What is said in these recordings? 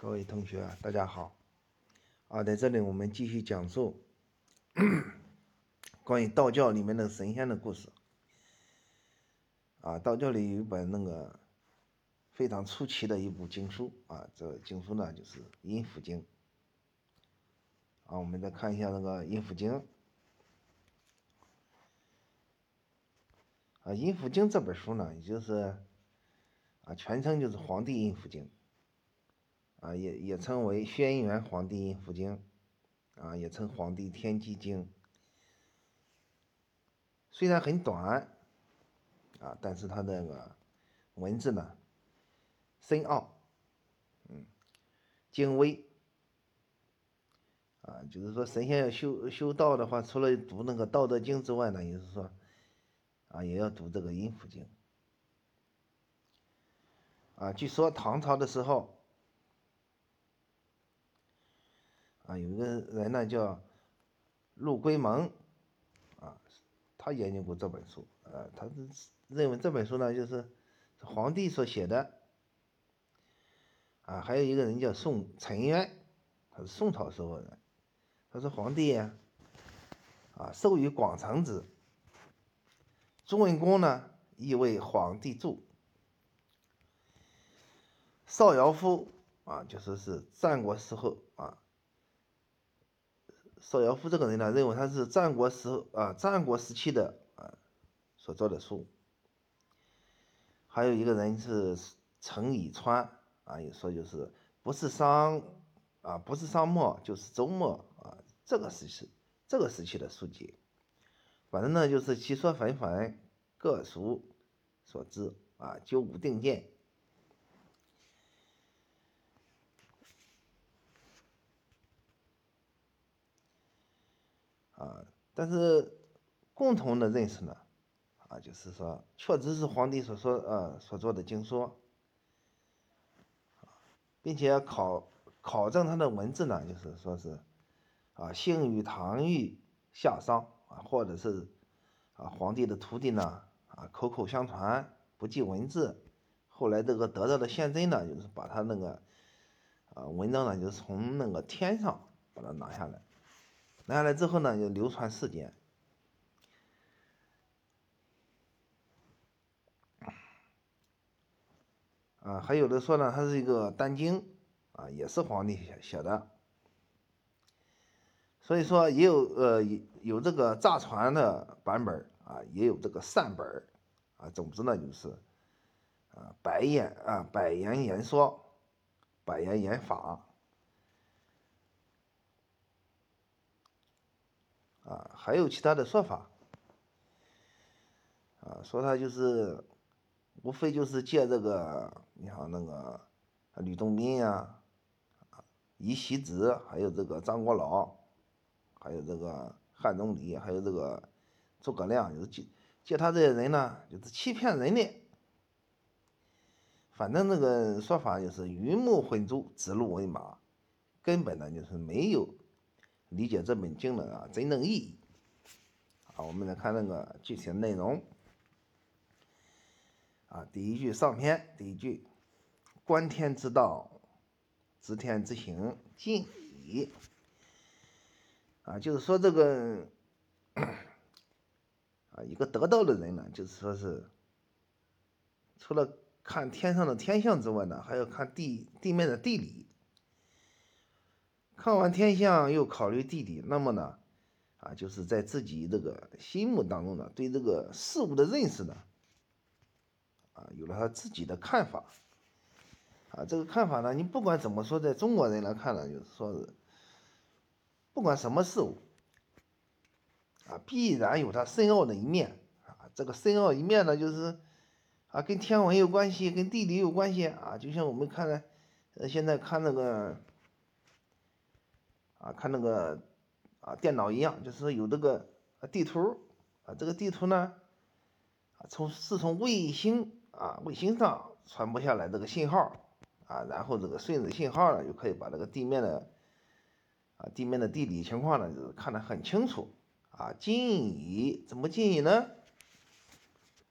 各位同学，大家好！啊，在这里我们继续讲述 关于道教里面的神仙的故事。啊，道教里有一本那个非常出奇的一部经书啊，这经书呢就是《阴符经》。啊，我们再看一下那个《阴符经》。啊，《阴符经》这本书呢，也就是啊，全称就是《黄帝阴符经》。啊，也也称为《轩辕黄帝阴符经》，啊，也称《黄帝天机经》。虽然很短，啊，但是它那个文字呢深奥，嗯，精微，啊，就是说神仙要修修道的话，除了读那个《道德经》之外呢，也是说，啊，也要读这个《阴符经》。啊，据说唐朝的时候。啊，有一个人呢叫陆龟蒙，啊，他研究过这本书，呃，他是认为这本书呢就是皇帝所写的，啊，还有一个人叫宋陈渊，他是宋朝时候人，他说皇帝啊，啊，授予广成子，朱文公呢亦为皇帝注，邵尧夫啊，就说是战国时候。邵尧夫这个人呢，认为他是战国时啊，战国时期的啊所做的书。还有一个人是陈以川啊，也说就是不是商啊，不是商末就是周末啊，这个时期这个时期的书籍。反正呢，就是其说纷纷，各属所知啊，就无定见。啊，但是共同的认识呢，啊，就是说，确实是皇帝所说呃所做的经说，并且考考证他的文字呢，就是说是啊，姓于唐玉夏商啊，或者是啊皇帝的徒弟呢啊口口相传不记文字，后来这个得到的现真呢，就是把他那个啊文章呢，就是从那个天上把它拿下来。拿下来之后呢，就流传世间。啊，还有的说呢，它是一个单经，啊，也是皇帝写写的。所以说，也有呃有这个诈传的版本啊，也有这个善本啊。总之呢，就是啊，百言啊，百言言说，百言言法。啊，还有其他的说法，啊，说他就是，无非就是借这个，你像那个吕洞宾呀，啊，尹喜子，还有这个张国老，还有这个汉钟离，还有这个诸葛亮，就是借借他这些人呢，就是欺骗人的。反正那个说法就是鱼目混珠，指鹿为马，根本呢就是没有。理解这本经的啊真正意义，啊，我们来看那个具体的内容。啊，第一句上篇第一句，观天之道，知天之行，尽矣。啊，就是说这个啊，一个得道的人呢，就是说是除了看天上的天象之外呢，还要看地地面的地理。看完天象，又考虑地理，那么呢，啊，就是在自己这个心目当中呢，对这个事物的认识呢，啊，有了他自己的看法，啊，这个看法呢，你不管怎么说，在中国人来看呢，就是说是，不管什么事物，啊，必然有它深奥的一面，啊，这个深奥一面呢，就是，啊，跟天文有关系，跟地理有关系，啊，就像我们看呢，呃，现在看那个。啊，看那个啊，电脑一样，就是有这个地图啊，这个地图呢，啊，从是从卫星啊，卫星上传播下来这个信号啊，然后这个顺着信号呢，就可以把这个地面的啊，地面的地理情况呢，就是看得很清楚啊。近矣，怎么近矣呢？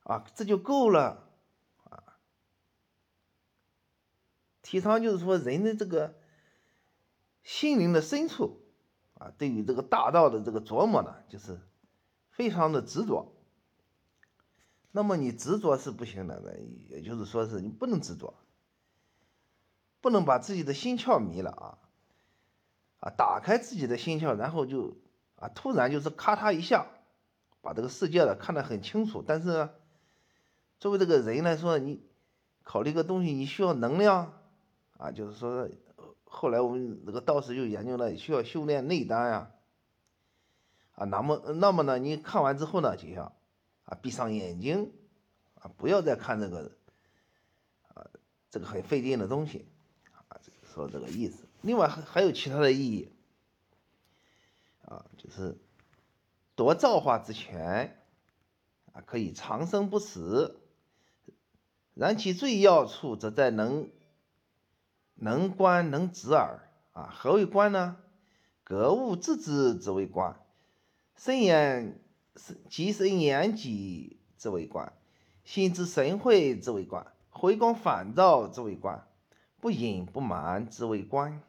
啊，这就够了啊。提倡就是说人的这个心灵的深处啊，对于这个大道的这个琢磨呢，就是非常的执着。那么你执着是不行的，也就是说是你不能执着，不能把自己的心窍迷了啊啊，打开自己的心窍，然后就啊突然就是咔嚓一下，把这个世界呢看得很清楚。但是作为这个人来说，你考虑个东西，你需要能量啊，就是说后来我们那个道士就研究了，需要修炼内丹呀啊，那么那么呢，你看完之后呢，就要。啊，闭上眼睛，啊，不要再看这个，啊，这个很费劲的东西，啊，说这个意思。另外还还有其他的意义，啊，就是夺造化之权，啊，可以长生不死。然其最要处，则在能能观能止耳。啊，何为观呢？格物致知之为观，深言。即生言己之为观，心之神会之为观，回光返照之为观，不隐不满之为观。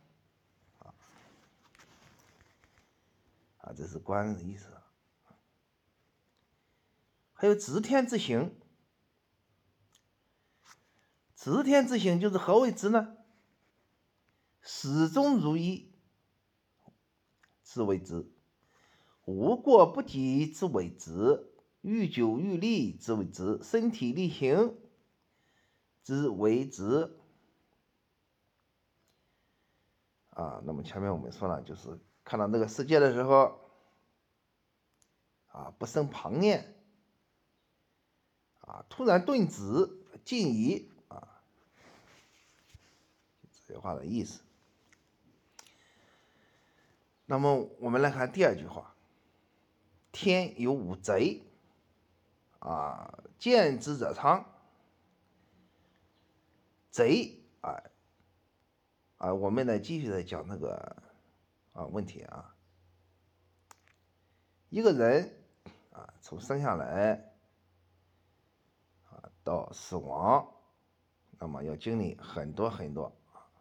啊，这是观的意思。还有知天之行，知天之行就是何为知呢？始终如一之为知。无过不及之为直，愈久愈利之为直，身体力行之为直。啊，那么前面我们说了，就是看到这个世界的时候，啊，不生旁念，啊，突然顿止，静疑，啊，这句话的意思。那么我们来看第二句话。天有五贼，啊，见之者昌。贼，啊，啊，我们呢继续的讲那个啊问题啊。一个人啊，从生下来啊到死亡，那么要经历很多很多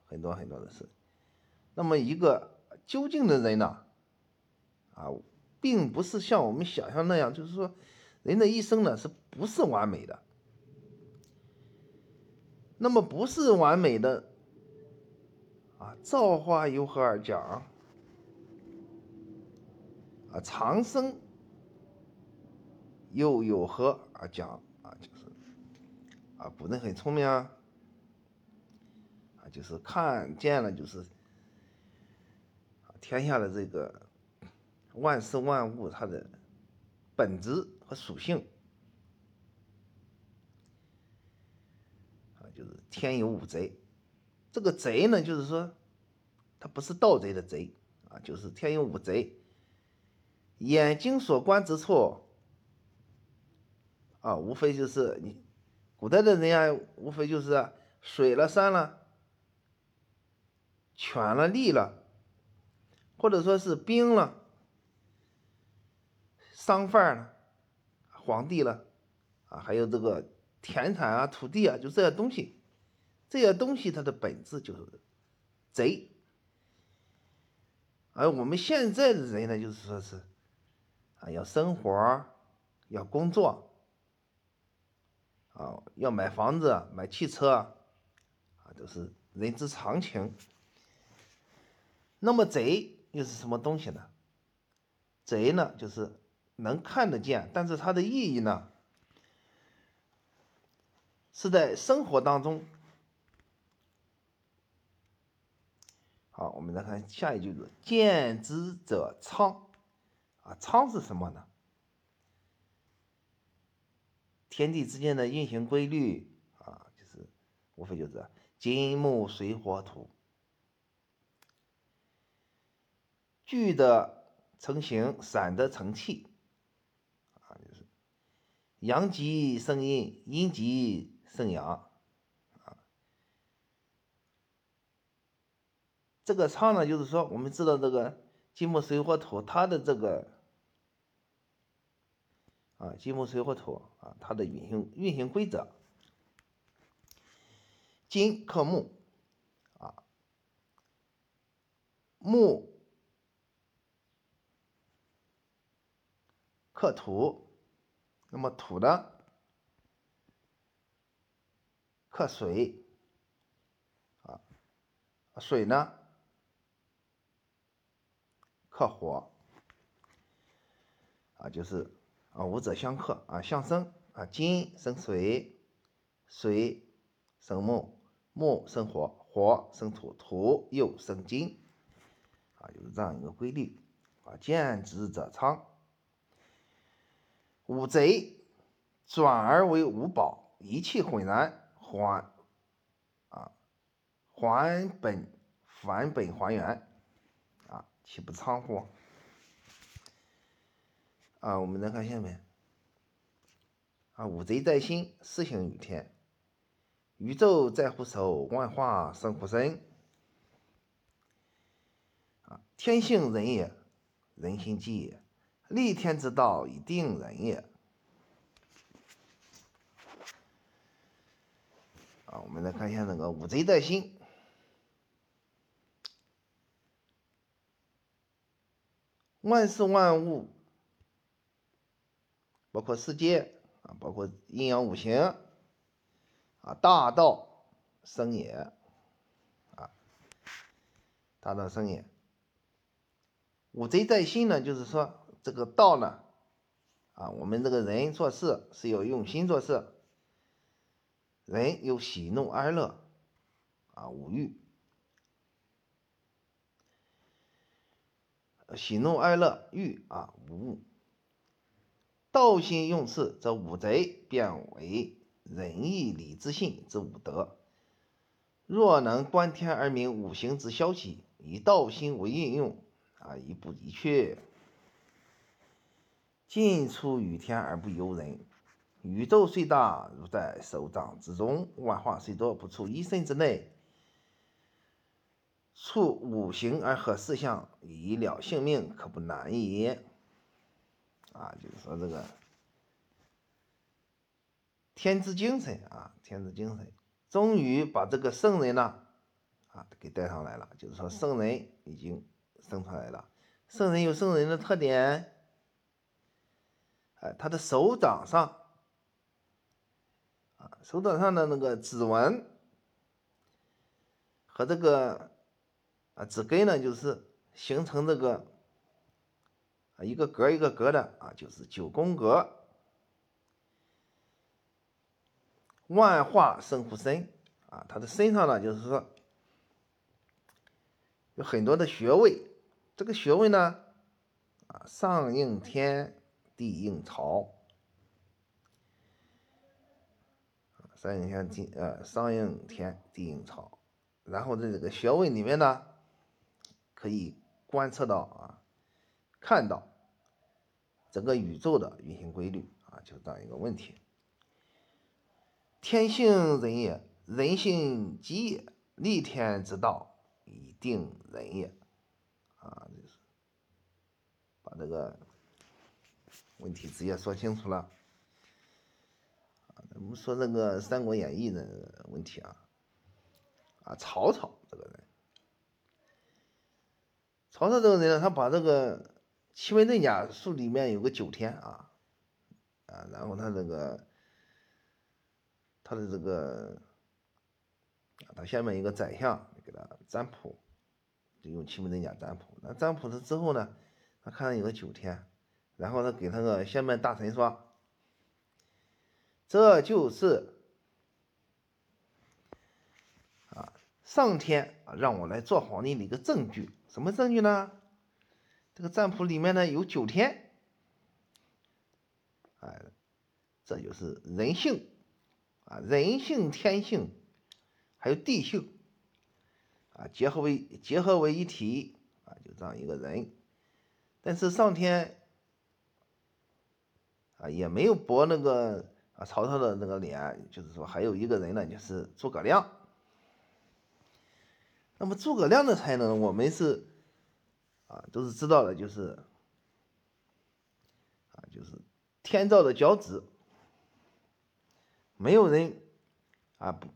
很多很多的事。那么一个究竟的人呢，啊。并不是像我们想象那样，就是说，人的一生呢，是不是完美的？那么不是完美的啊，造化由何而讲？啊，长生又有何而讲？啊，就是啊，古人很聪明啊，啊，就是看见了，就是天下的这个。万事万物它的本质和属性啊，就是天有五贼。这个贼呢，就是说，它不是盗贼的贼啊，就是天有五贼。眼睛所观之处啊，无非就是你古代的人啊，无非就是水了、山了、犬了、利了，或者说是兵了。商贩了，皇帝了，啊，还有这个田产啊、土地啊，就这些东西，这些东西它的本质就是贼。而我们现在的人呢，就是说是啊，要生活，要工作，啊，要买房子、买汽车，啊，都是人之常情。那么贼又是什么东西呢？贼呢，就是。能看得见，但是它的意义呢，是在生活当中。好，我们再看下一句子：“见之者昌。”啊，昌是什么呢？天地之间的运行规律啊，就是无非就是金木水火土聚的成形，散的成气。啊，就是阳极生阴，阴极生阳，啊，这个仓呢，就是说，我们知道这个金木水火土，它的这个啊，金木水火土啊，它的运行运行规则，金克木，啊木克土，那么土呢？克水。啊，水呢？克火。啊，就是啊五者相克。啊，相生。啊，金生水，水生木，木生火，火生土，土又生金。啊，就是这样一个规律。啊，见之者昌。五贼转而为五宝，一气浑然，还啊还本返本还原啊，岂不仓乎？啊，我们再看下面啊，五贼在心，四行于天，宇宙在乎手，万化生乎身啊，天性人也，人心机也。立天之道，以定人也。啊，我们来看一下那个五贼在心，万事万物，包括世界啊，包括阴阳五行啊，大道生也啊，大道生也。五贼在心呢，就是说。这个道呢，啊，我们这个人做事是要用心做事，人有喜怒哀乐，啊，五欲，喜怒哀乐欲啊，五物。道心用事，则五贼变为仁义礼智信之五德。若能观天而明五行之消息，以道心为应用，啊，一步一趋。进出于天而不由人，宇宙虽大，如在手掌之中；万化虽多，不出一身之内。处五行而合四象，以了性命，可不难也。啊，就是说这个天之精神啊，天之精神，终于把这个圣人呢，啊，给带上来了。就是说，圣人已经生出来了。圣人有圣人的特点。哎，他的手掌上，啊，手掌上的那个指纹和这个啊指根呢，就是形成这个啊一个格一个格的啊，就是九宫格。万化生乎身啊，他的身上呢，就是说有很多的穴位，这个穴位呢，啊上应天。地应潮，上应天地呃上应天地应潮，然后在这个穴位里面呢，可以观测到啊，看到整个宇宙的运行规律啊，就这样一个问题。天性人也，人性极也，立天之道，以定人也，啊，就是把这个。问题直接说清楚了啊！咱们说那个《三国演义》的问题啊，啊，曹操这个人，曹操这个人呢，他把这个奇门遁甲术里面有个九天啊，啊，然后他这个他的这个他下面一个宰相给他占卜，就用奇门遁甲占卜。那占卜了之后呢，他看到有个九天。然后他给他个下面大臣说：“这就是啊，上天啊让我来做皇帝的一个证据。什么证据呢？这个占卜里面呢有九天，哎，这就是人性啊，人性、天性还有地性啊，结合为结合为一体啊，就这样一个人。但是上天。”啊，也没有驳那个啊曹操的那个脸，就是说还有一个人呢，就是诸葛亮。那么诸葛亮的才能，我们是啊都是知道的，就是啊就是天造的骄子，没有人啊不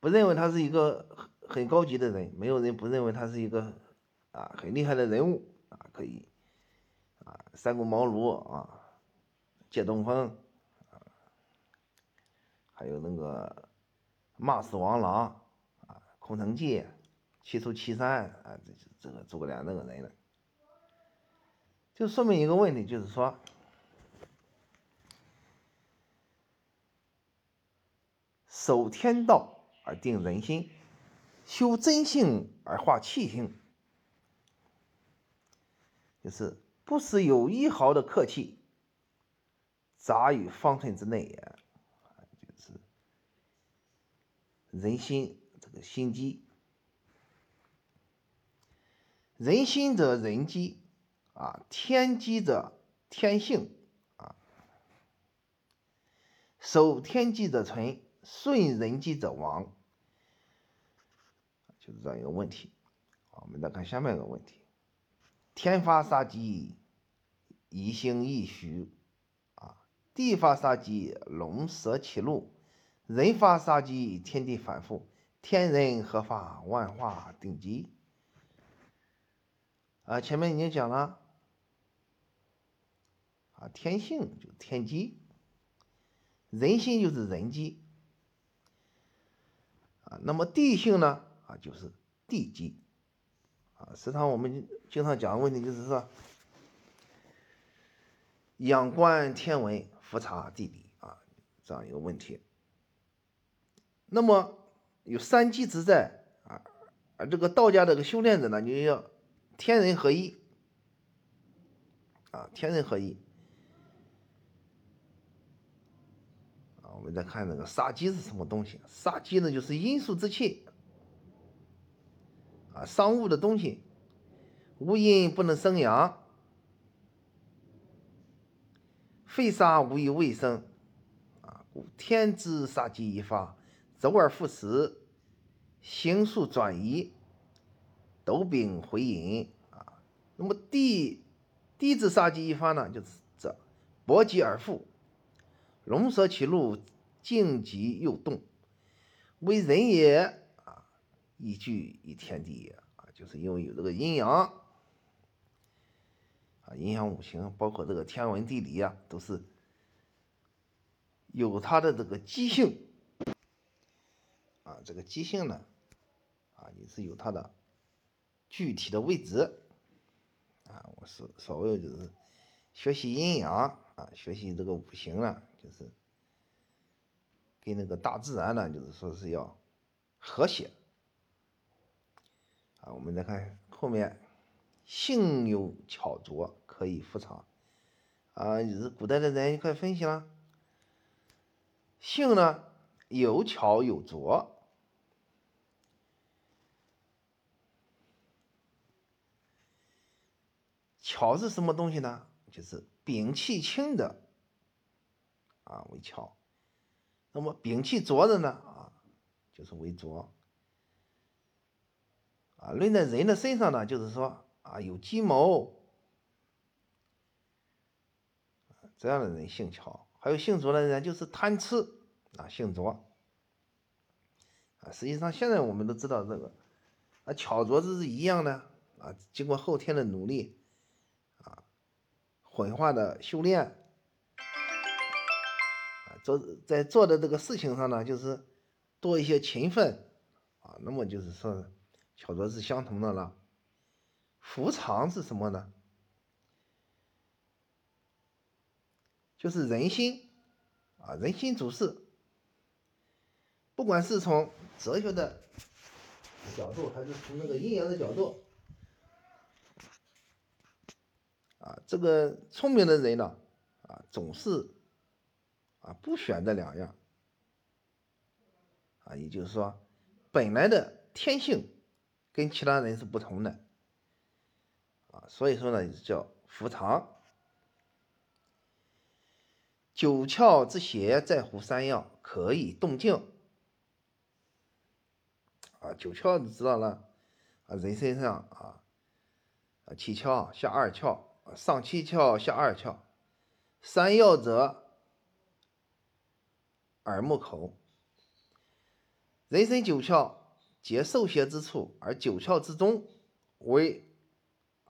不认为他是一个很很高级的人，没有人不认为他是一个啊很厉害的人物啊，可以啊三顾茅庐啊，借东风啊，还有那个骂死王朗啊，空城计，七出祁山啊，这这个诸葛亮那个人呢，就说明一个问题，就是说。守天道而定人心，修真性而化气性，就是不使有一毫的客气杂于方寸之内也，就是人心这个心机，人心者人机啊，天机者天性啊，守天机者存。顺人机者亡，就是这样一个问题。我们再看下面一个问题：天发杀机，一星一虚啊；地发杀机，龙蛇起路；人发杀机，天地反复。天人合发，万化定机。啊，前面已经讲了啊，天性就天机，人心就是人机。啊，那么地性呢？啊，就是地基。啊，实际上我们经常讲的问题就是说，仰观天文，复查地理啊，这样一个问题。那么有三基之在啊，而这个道家这个修炼者呢，就要天人合一。啊，天人合一啊。我们再看那个杀机是什么东西？杀机呢，就是阴数之气啊，伤物的东西，无阴不能生阳，非杀无以未生啊。故天之杀机一发，周而复始，行数转移，斗柄回引啊。那么地地之杀机一发呢，就是这搏击而复。龙蛇起路，静极又动，为人也啊！依据于天地也啊，就是因为有这个阴阳啊，阴阳五行，包括这个天文地理啊，都是有它的这个机性啊。这个机性呢，啊，也是有它的具体的位置啊。我是所谓就是学习阴阳啊，学习这个五行啊。就是跟那个大自然呢，就是说是要和谐啊。我们再看后面，性有巧拙，可以复藏啊。是古代的人一块分析了，性呢有巧有拙，巧是什么东西呢？就是摒气轻的。啊，为巧，那么摒气浊的呢？啊，就是为浊。啊，论在人的身上呢，就是说啊，有计谋，这样的人姓巧；还有姓卓的人就是贪吃，啊，姓卓。啊，实际上现在我们都知道这个，啊，巧拙这是一样的，啊，经过后天的努力，啊，混化的修炼。做在做的这个事情上呢，就是多一些勤奋啊，那么就是说巧拙是相同的了。伏藏是什么呢？就是人心啊，人心主事。不管是从哲学的角度，还是从那个阴阳的角度，啊，这个聪明的人呢，啊，总是。啊，不选这两样，啊，也就是说，本来的天性跟其他人是不同的，啊，所以说呢，叫伏藏。九窍之邪在乎三要，可以动静。啊，九窍你知道了，啊，人身上啊，啊，七窍下二窍，上七窍下二窍，三要者。耳目口，人身九窍皆受邪之处，而九窍之中为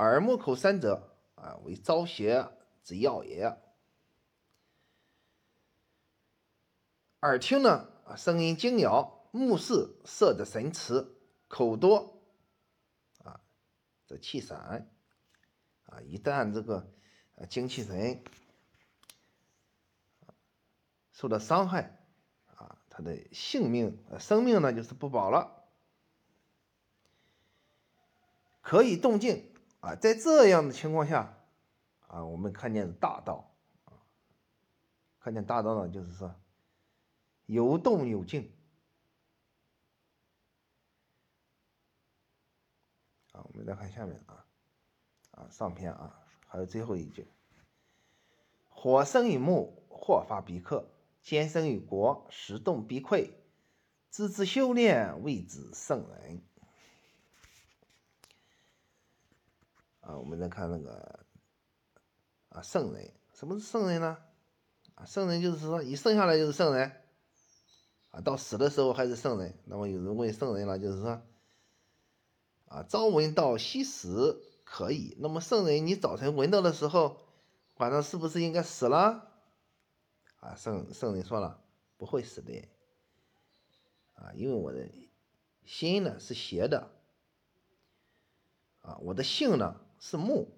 耳目口三者啊，为招邪之要也。耳听呢，啊，声音精摇；目视，色的神驰；口多，啊，则气散。啊，一旦这个精气神受到伤害，啊，他的性命、生命呢，就是不保了。可以动静啊，在这样的情况下，啊，我们看见大道，啊，看见大道呢，就是说有动有静。啊，我们再看下面啊。啊上篇啊，还有最后一句：火生于木，祸发必克；坚生于国，时动必溃。知之修炼，谓之圣人。啊，我们再看那个啊，圣人，什么是圣人呢？啊，圣人就是说，一生下来就是圣人，啊，到死的时候还是圣人。那么有人问圣人了，就是说，啊，朝闻道，夕死。可以，那么圣人，你早晨闻到的时候，晚上是不是应该死了？啊，圣圣人说了，不会死的，啊，因为我的心呢是邪的，啊，我的性呢是木，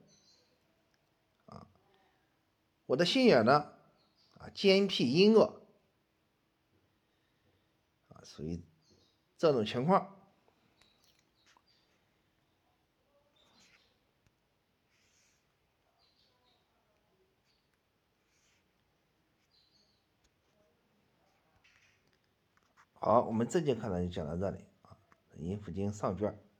啊，我的心眼呢，啊，坚僻阴恶，啊，属于这种情况。好，我们这节课呢就讲到这里啊，《阴符经》上卷。